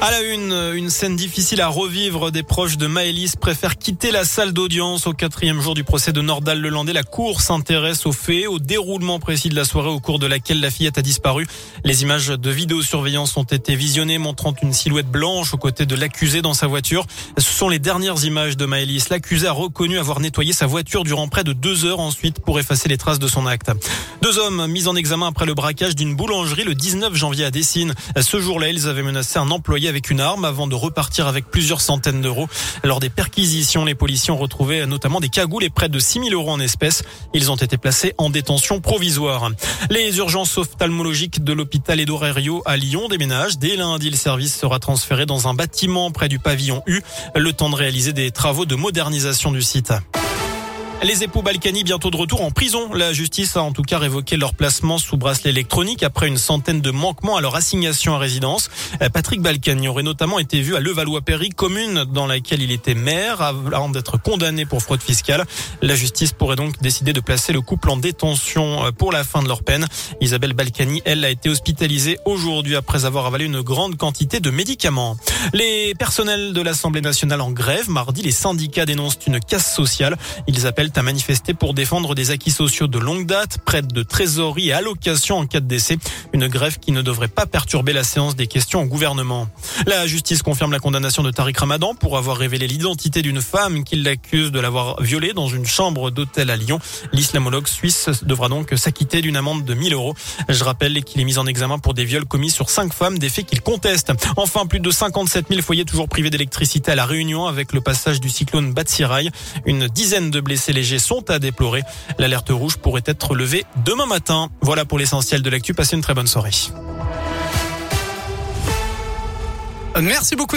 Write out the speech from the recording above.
À la une, une scène difficile à revivre. Des proches de Maëlys préfèrent quitter la salle d'audience au quatrième jour du procès de Nordal Lelandais. La cour s'intéresse aux faits, au déroulement précis de la soirée au cours de laquelle la fillette a disparu. Les images de vidéosurveillance ont été visionnées montrant une silhouette blanche aux côtés de l'accusé dans sa voiture. Ce sont les dernières images de Maëlys. L'accusé a reconnu avoir nettoyé sa voiture durant près de deux heures ensuite pour effacer les traces de son acte. Deux hommes mis en examen après le braquage d'une boulangerie le 19 janvier à Dessine. Ce jour-là, ils avaient menacé un employé avec une arme avant de repartir avec plusieurs centaines d'euros. Lors des perquisitions, les policiers ont retrouvé notamment des cagoules et près de 6 000 euros en espèces. Ils ont été placés en détention provisoire. Les urgences ophtalmologiques de l'hôpital Édouard à Lyon déménagent. Dès lundi, le service sera transféré dans un bâtiment près du pavillon U, le temps de réaliser des travaux de modernisation du site. Les époux Balkany bientôt de retour en prison. La justice a en tout cas révoqué leur placement sous bracelet électronique après une centaine de manquements à leur assignation à résidence. Euh, Patrick Balkany aurait notamment été vu à Levallois-Perry, commune dans laquelle il était maire, avant d'être condamné pour fraude fiscale. La justice pourrait donc décider de placer le couple en détention euh, pour la fin de leur peine. Isabelle Balkany, elle, a été hospitalisée aujourd'hui après avoir avalé une grande quantité de médicaments. Les personnels de l'Assemblée nationale en grève. Mardi, les syndicats dénoncent une casse sociale. Ils appellent à manifester pour défendre des acquis sociaux de longue date, prête de trésorerie et allocation en cas de décès. Une grève qui ne devrait pas perturber la séance des questions au gouvernement. La justice confirme la condamnation de Tariq Ramadan pour avoir révélé l'identité d'une femme qui l'accuse de l'avoir violée dans une chambre d'hôtel à Lyon. L'islamologue suisse devra donc s'acquitter d'une amende de 1000 euros. Je rappelle qu'il est mis en examen pour des viols commis sur cinq femmes, des faits qu'il conteste. Enfin, plus de 57 000 foyers toujours privés d'électricité à la Réunion avec le passage du cyclone Batsirai. Une dizaine de blessés légers sont à déplorer. L'alerte rouge pourrait être levée demain matin. Voilà pour l'essentiel de l'actu. Passez une très bonne soirée. Merci beaucoup.